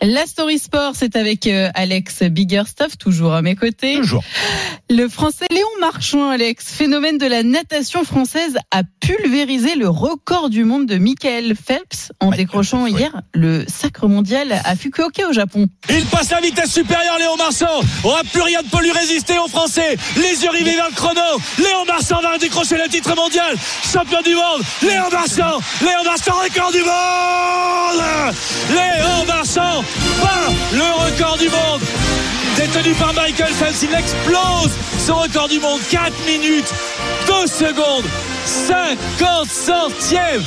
La Story Sport, c'est avec euh, Alex Biggerstuff, toujours à mes côtés. Toujours. Le français Léon Marchand, Alex, phénomène de la natation française, a pulvérisé le record du monde de Michael Phelps en Michael décrochant Phelps, oui. hier le sacre mondial à Fukuoka au Japon. Il passe la vitesse supérieure, Léon Marchand. On n'a plus rien ne peut lui résister aux Français. Les yeux rivés vers le chrono. Léon Marchand va décrocher le titre mondial. Champion du monde. Léon Marchand. Léon Marchand, record du monde. Léon Marchand bat le record du monde. Détenu par Michael Phelps, il explose son record du monde. 4 minutes, 2 secondes, 50 centièmes.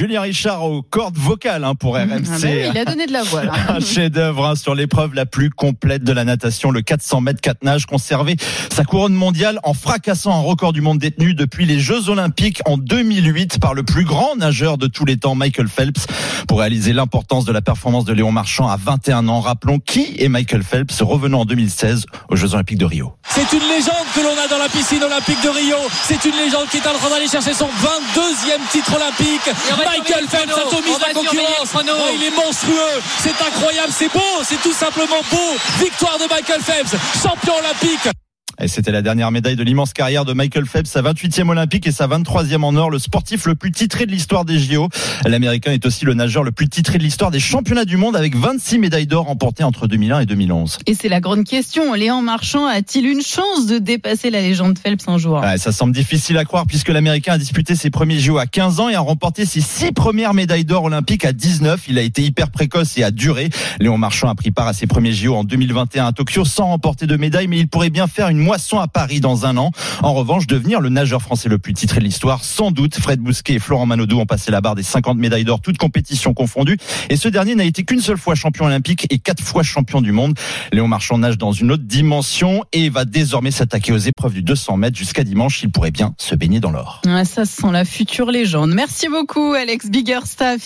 Julien Richard aux cordes vocales hein, pour RMC. Ah bah oui, il a donné de la voix. là. Un chef-d'œuvre hein, sur l'épreuve la plus complète de la natation, le 400 mètres 4 nages, conservé sa couronne mondiale en fracassant un record du monde détenu depuis les Jeux Olympiques en 2008 par le plus grand nageur de tous les temps, Michael Phelps. Pour réaliser l'importance de la performance de Léon Marchand à 21 ans, rappelons qui est Michael Phelps, revenant en 2016 aux Jeux Olympiques de Rio. C'est une légende que l'on a dans la piscine olympique de Rio. C'est une légende qui est en train d'aller chercher son 22e titre olympique. Michael Phelps atomise la concurrence. Oh, il est monstrueux. C'est incroyable. C'est beau. C'est tout simplement beau. Victoire de Michael Phelps, champion olympique. Et c'était la dernière médaille de l'immense carrière de Michael Phelps, sa 28e olympique et sa 23e en or, le sportif le plus titré de l'histoire des JO. L'américain est aussi le nageur le plus titré de l'histoire des championnats du monde avec 26 médailles d'or remportées entre 2001 et 2011. Et c'est la grande question. Léon Marchand a-t-il une chance de dépasser la légende Phelps un jour? Ouais, ça semble difficile à croire puisque l'américain a disputé ses premiers JO à 15 ans et a remporté ses six premières médailles d'or olympiques à 19. Il a été hyper précoce et a duré. Léon Marchand a pris part à ses premiers JO en 2021 à Tokyo sans remporter de médaille, mais il pourrait bien faire une moisson à Paris dans un an. En revanche, devenir le nageur français le plus titré de l'histoire, sans doute. Fred Bousquet et Florent Manodou ont passé la barre des 50 médailles d'or, toutes compétitions confondues. Et ce dernier n'a été qu'une seule fois champion olympique et quatre fois champion du monde. Léon Marchand nage dans une autre dimension et va désormais s'attaquer aux épreuves du 200 mètres jusqu'à dimanche. Il pourrait bien se baigner dans l'or. Ça sent la future légende. Merci beaucoup, Alex Biggerstaff.